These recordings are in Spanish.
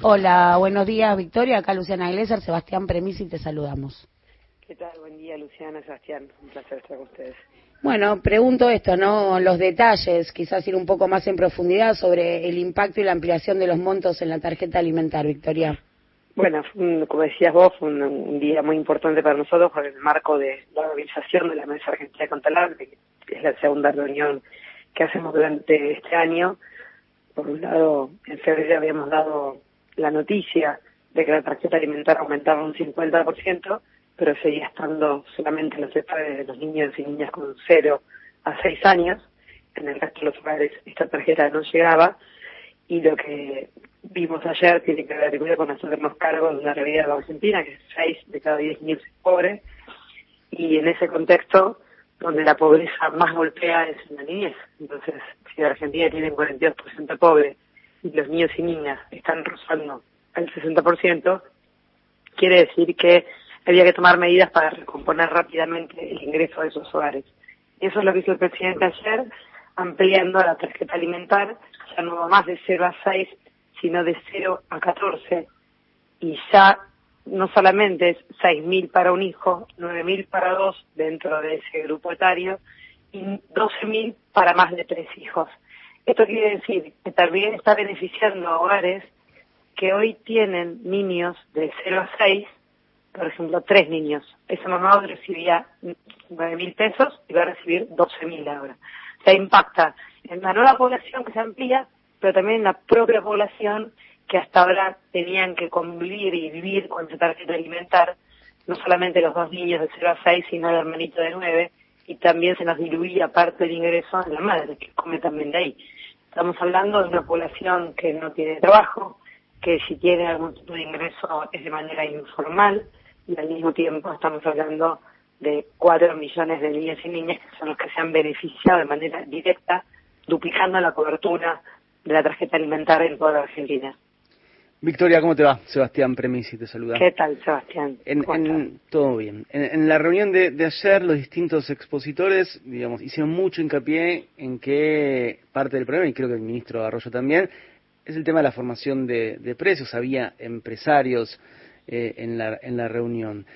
Hola, buenos días, Victoria. Acá Luciana Iglesias, Sebastián Premisi, te saludamos. ¿Qué tal? Buen día, Luciana, Sebastián. Un placer estar con ustedes. Bueno, pregunto esto, ¿no? Los detalles, quizás ir un poco más en profundidad sobre el impacto y la ampliación de los montos en la tarjeta alimentar, Victoria. Bueno, como decías vos, fue un, día muy importante para nosotros por el marco de la organización de la Mesa Argentina contra el Hambre, que es la segunda reunión que hacemos durante este año. Por un lado, en febrero habíamos dado la noticia de que la tarjeta alimentar aumentaba un 50%, pero seguía estando solamente en los de los niños y niñas con 0 a 6 años. En el resto de los hogares esta tarjeta no llegaba y lo que vimos ayer tiene que ver con hacernos cargo de una realidad de la Argentina, que es 6 de cada 10 niños es pobre, y en ese contexto donde la pobreza más golpea es en la niñez. Entonces, si la Argentina tiene un 42% pobre y los niños y niñas están rozando el 60%, quiere decir que había que tomar medidas para recomponer rápidamente el ingreso de esos hogares. Eso es lo que hizo el presidente ayer, ampliando la tarjeta alimentar, ya no más de 0 a 6, sino de 0 a 14. Y ya no solamente es 6.000 para un hijo, 9.000 para dos dentro de ese grupo etario y 12.000 para más de tres hijos. Esto quiere decir que también está beneficiando a hogares que hoy tienen niños de 0 a 6, por ejemplo, tres niños. Esa mamá recibía 9 mil pesos y va a recibir 12 mil ahora. O sea, impacta en la nueva población que se amplía, pero también en la propia población que hasta ahora tenían que convivir y vivir con esa tarjeta alimentar, no solamente los dos niños de 0 a 6, sino el hermanito de 9, y también se nos diluía parte del ingreso a la madre, que come también de ahí. Estamos hablando de una población que no tiene trabajo, que si tiene algún tipo de ingreso es de manera informal, y al mismo tiempo estamos hablando de cuatro millones de niños y niñas que son los que se han beneficiado de manera directa, duplicando la cobertura de la tarjeta alimentaria en toda la Argentina. Victoria, ¿cómo te va? Sebastián Premisi te saluda. ¿Qué tal, Sebastián? En, todo bien. En, la reunión de, ayer, los distintos expositores, digamos, hicieron mucho hincapié en que parte del problema, y creo que el ministro Arroyo también, es el tema de la formación de, precios. Había empresarios eh, en, la, en la reunión.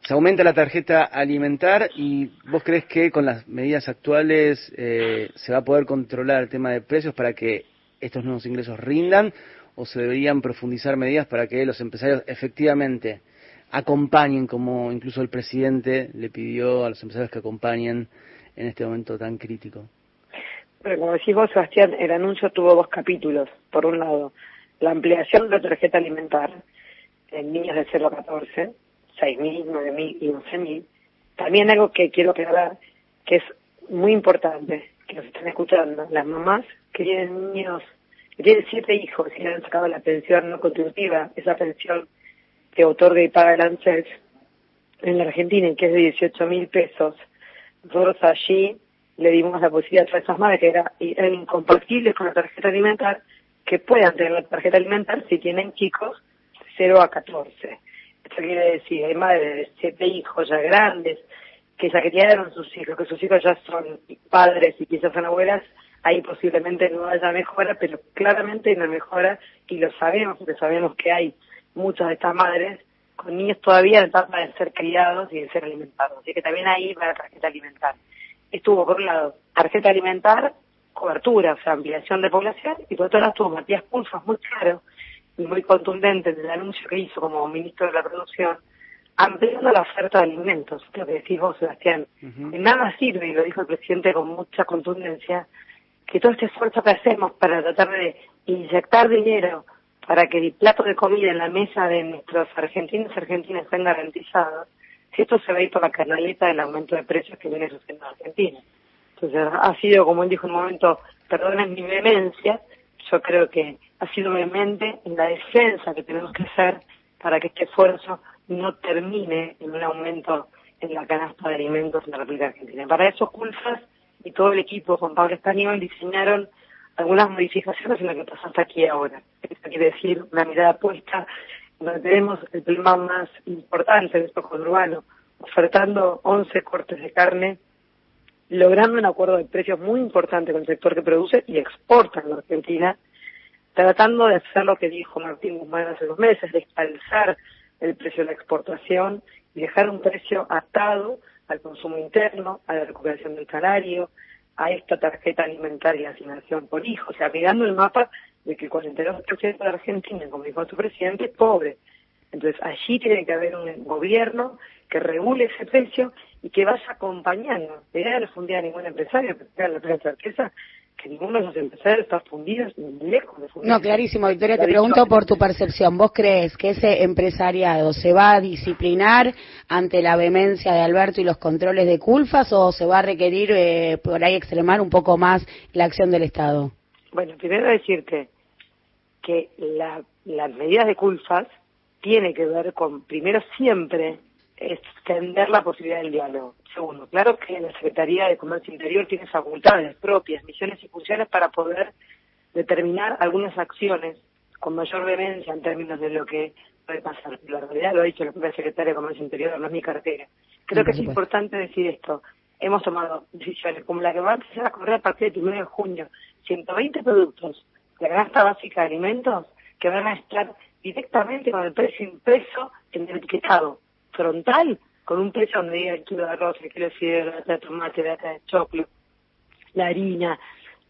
Se aumenta la tarjeta alimentar y vos crees que con las medidas actuales eh, se va a poder controlar el tema de precios para que estos nuevos ingresos rindan o se deberían profundizar medidas para que los empresarios efectivamente acompañen, como incluso el presidente le pidió a los empresarios que acompañen en este momento tan crítico? Pero como decís vos, Sebastián, el anuncio tuvo dos capítulos. Por un lado, la ampliación de la tarjeta alimentar en niños de 0 a 14, 6.000, 9.000 y 11.000. También algo que quiero aclarar, que es muy importante, que nos están escuchando, las mamás que tienen niños tiene siete hijos y le han sacado la pensión no contributiva, esa pensión que otorga y paga el ANSES en la Argentina que es de 18 mil pesos. Nosotros allí le dimos la posibilidad a esas madres que era, eran incompatibles con la tarjeta alimentar, que puedan tener la tarjeta alimentar si tienen chicos de 0 a 14. Esto quiere decir, hay madres de siete hijos ya grandes, que ya criaron sus hijos, que sus hijos ya son padres y quizás son abuelas, ahí posiblemente no haya mejora, pero claramente hay una mejora y lo sabemos, porque sabemos que hay muchas de estas madres con niños todavía en etapa de ser criados y de ser alimentados. Así que también ahí va la tarjeta alimentar. Estuvo por un lado tarjeta alimentar, cobertura, o sea, ampliación de población, y por otro lado estuvo Matías Pulso, muy claro y muy contundente en el anuncio que hizo como ministro de la producción, ampliando la oferta de alimentos, lo que decís vos, Sebastián. nada sirve, y lo dijo el presidente con mucha contundencia, que todo este esfuerzo que hacemos para tratar de inyectar dinero para que el plato de comida en la mesa de nuestros argentinos y argentinas estén garantizados, si esto se va a ir por la canaleta del aumento de precios que viene sucediendo en Argentina. Entonces, ha sido, como él dijo en un momento, perdonen mi vehemencia, yo creo que ha sido vehemente en la defensa que tenemos que hacer para que este esfuerzo no termine en un aumento en la canasta de alimentos en la República Argentina. Para eso, Culfas y todo el equipo con Pablo Español diseñaron algunas modificaciones en lo que pasa hasta aquí ahora. Esto quiere decir una mirada puesta donde tenemos el problema más importante de esto urbano, ofertando 11 cortes de carne, logrando un acuerdo de precios muy importante con el sector que produce y exporta en la Argentina, tratando de hacer lo que dijo Martín Guzmán hace dos meses, de escalzar el precio de la exportación y dejar un precio atado al consumo interno, a la recuperación del salario, a esta tarjeta alimentaria de asignación por hijo, o sea, mirando el mapa de que el 42% de Argentina, como dijo su presidente, es pobre. Entonces, allí tiene que haber un gobierno que regule ese precio y que vaya acompañando. La idea no fundía a ningún empresario, pero la certeza que ninguno de los empresarios está fundido ni lejos de fundir. No, clarísimo, Victoria, te pregunto por tu percepción. ¿Vos crees que ese empresariado se va a disciplinar ante la vehemencia de Alberto y los controles de Culfas o se va a requerir eh, por ahí extremar un poco más la acción del Estado? Bueno, primero decirte que las medidas de Culfas tiene que ver con, primero siempre, extender la posibilidad del diálogo. Segundo, claro que la Secretaría de Comercio Interior tiene facultades propias, misiones y funciones para poder determinar algunas acciones con mayor vehemencia en términos de lo que puede pasar. La realidad lo ha dicho la propia Secretaria de Comercio Interior, no es mi cartera. Creo que es importante decir esto. Hemos tomado decisiones como la que va a empezar a correr a partir del 1 de junio. 120 productos de canasta básica de alimentos que van a estar directamente con el precio impreso en el etiquetado frontal, con un precio donde diga el kilo de arroz, el kilo de fideo, de tomate, la de choclo, la harina.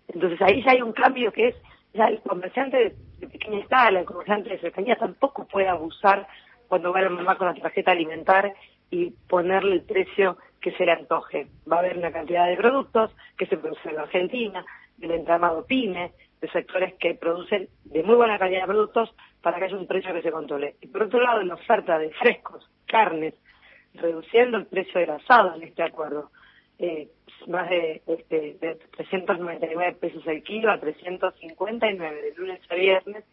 Entonces ahí ya hay un cambio que es, ya el comerciante de, pequeña escala, el comerciante de cercanía tampoco puede abusar cuando va a la mamá con la tarjeta alimentar y ponerle el precio que se le antoje. Va a haber una cantidad de productos que se producen en Argentina, del entramado PYME, de sectores que producen de muy buena calidad de productos para que haya un precio que se controle. Y por otro lado, la oferta de frescos, carnes, reduciendo el precio del asado en este acuerdo, eh, más de, este, de 399 pesos el kilo a 359 de lunes a viernes,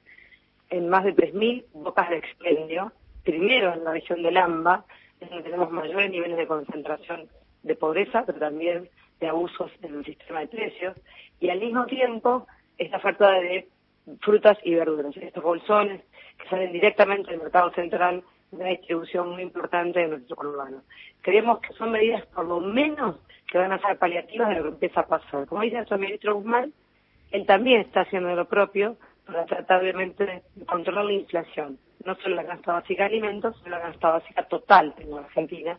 en más de 3.000 bocas de expendio, primero en la región del AMBA, donde tenemos mayores niveles de concentración de pobreza, pero también de abusos en el sistema de precios, y al mismo tiempo esta oferta de frutas y verduras, estos bolsones que salen directamente del mercado central de una distribución muy importante en nuestro conurbano. Creemos que son medidas por lo menos que van a ser paliativas de lo que empieza a pasar. Como dice el ministro Guzmán, él también está haciendo lo propio para tratar obviamente de controlar la inflación, no solo la canasta básica de alimentos, sino la canasta básica total en Argentina.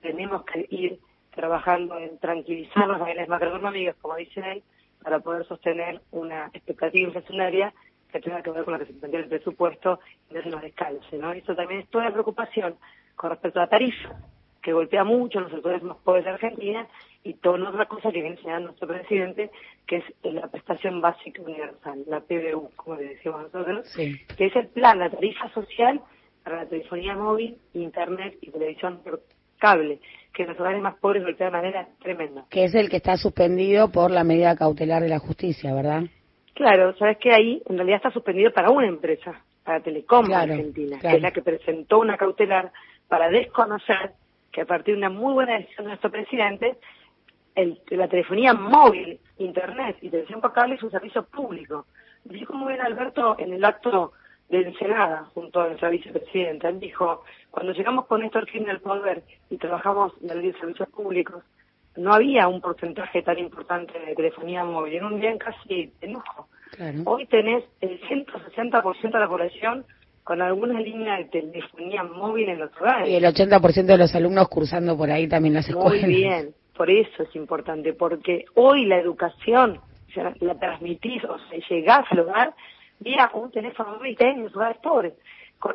Tenemos que ir trabajando en tranquilizar los niveles macroeconómicos, como dice él, para poder sostener una expectativa inflacionaria que tenga que ver con la que se plantea el presupuesto y no se nos descalce, ¿no? Eso también es toda la preocupación con respecto a la tarifa, que golpea mucho a los sectores más pobres de Argentina, y toda otra cosa que viene enseñando nuestro presidente, que es la prestación básica universal, la PBU, como le decimos nosotros, que es el plan, la tarifa social para la telefonía móvil, internet y televisión por cable, que los hogares más pobres golpea de manera tremenda. Que es el que está suspendido por la medida cautelar de la justicia, ¿verdad? Claro, sabes que ahí en realidad está suspendido para una empresa, para Telecom Argentina, que es la que presentó una cautelar para desconocer que a partir de una muy buena decisión de nuestro presidente, el, la telefonía móvil, internet y televisión por cable es un servicio público. Dijo muy bien Alberto en el acto de Ensenada, junto a nuestra vicepresidenta. Él dijo, cuando llegamos con Néstor Kirchner al poder y trabajamos en el de servicios públicos, no había un porcentaje tan importante de telefonía móvil, era un bien casi de lujo. Hoy tenés el 160% de la población con alguna línea de telefonía móvil en los hogares. Y el 80% de los alumnos cursando por ahí también las escuelas. Muy bien, por eso es importante, porque hoy la educación la transmitís o sea, llegás al hogar vía un teléfono móvil en hogares pobres.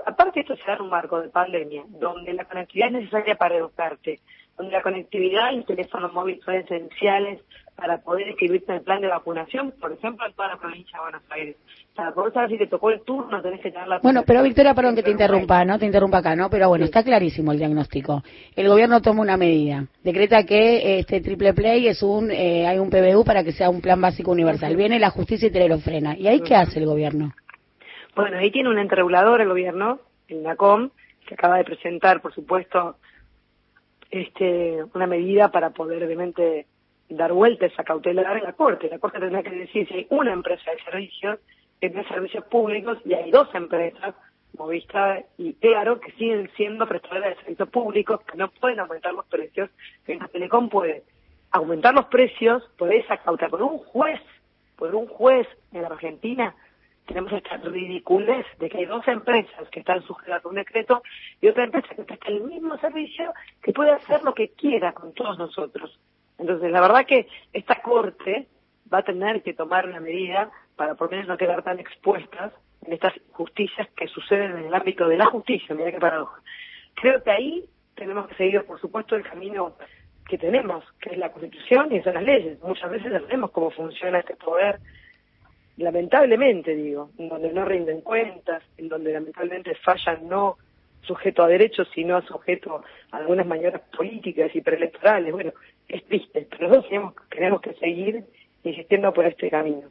Aparte esto se da en un marco de pandemia, donde la conectividad es necesaria para educarte, donde la conectividad y el teléfono móvil son esenciales para poder escribirte en el plan de vacunación, por ejemplo, en toda la provincia de Buenos Aires. Para poder saber si te tocó el turno, tenés que tener la... Bueno, pero Victoria, perdón que te interrumpa, ¿no? Te interrumpa acá, ¿no? Pero bueno, está clarísimo el diagnóstico. El gobierno toma una medida. Decreta que este triple play es un... Eh, hay un PBU para que sea un plan básico universal. Viene la justicia y te lo frena. ¿Y ahí qué hace el gobierno? Bueno, ahí tiene un ente regulador el gobierno, el NACOM, que acaba de presentar, por supuesto, este, una medida para poder obviamente dar vuelta esa cautelar en la Corte. La Corte tendrá que decir si hay una empresa de servicios que tiene servicios públicos y hay dos empresas, Movista y Claro, que siguen siendo prestadoras de servicios públicos, que no pueden aumentar los precios, que la Telecom puede aumentar los precios por esa cautelar, por un juez, por un juez en la Argentina, tenemos esta ridiculez de que hay dos empresas que están sujetas a un decreto y otra empresa que presta el mismo servicio que puede hacer lo que quiera con todos nosotros. Entonces, la verdad que esta Corte va a tener que tomar una medida para por lo menos no quedar tan expuestas en estas justicias que suceden en el ámbito de la justicia, mira qué paradoja. Creo que ahí tenemos que seguir, por supuesto, el camino que tenemos, que es la Constitución y son las leyes. Muchas veces sabemos cómo funciona este poder lamentablemente digo, en donde no rinden cuentas, en donde lamentablemente fallan no sujeto a derechos, sino sujeto a algunas maniobras políticas y preelectorales. Bueno, es triste, pero nosotros tenemos, tenemos que seguir insistiendo por este camino.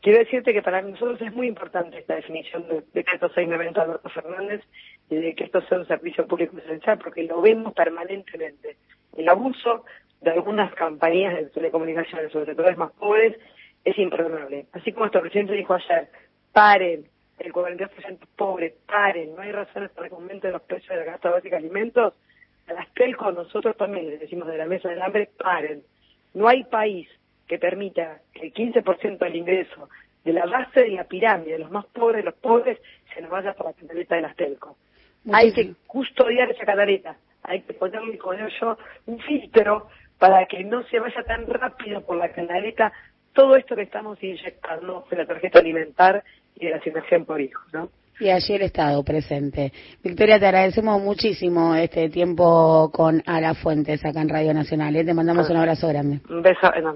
Quiero decirte que para nosotros es muy importante esta definición de, de que esto sea un evento Alberto Fernández y de que esto sea un servicio público esencial, porque lo vemos permanentemente. El abuso de algunas compañías de telecomunicaciones, sobre todo las más pobres, es imperdonable. Así como nuestro presidente dijo ayer, paren, el 42% pobre, paren, no hay razones para que aumenten los precios de la canasta básica de alimentos, a las telcos nosotros también les decimos de la mesa del hambre, paren. No hay país que permita que el 15% del ingreso de la base de la pirámide, de los más pobres de los pobres, se nos vaya por la canaleta de las telcos. Hay que custodiar esa canaleta, hay que ponerle, como yo, un filtro para que no se vaya tan rápido por la canaleta todo esto que estamos inyectando de la tarjeta alimentar y de la asignación por hijos, ¿no? Y allí el Estado presente. Victoria, te agradecemos muchísimo este tiempo con Ala Fuentes acá en Radio Nacional. ¿eh? Te mandamos un abrazo grande. Un beso enorme.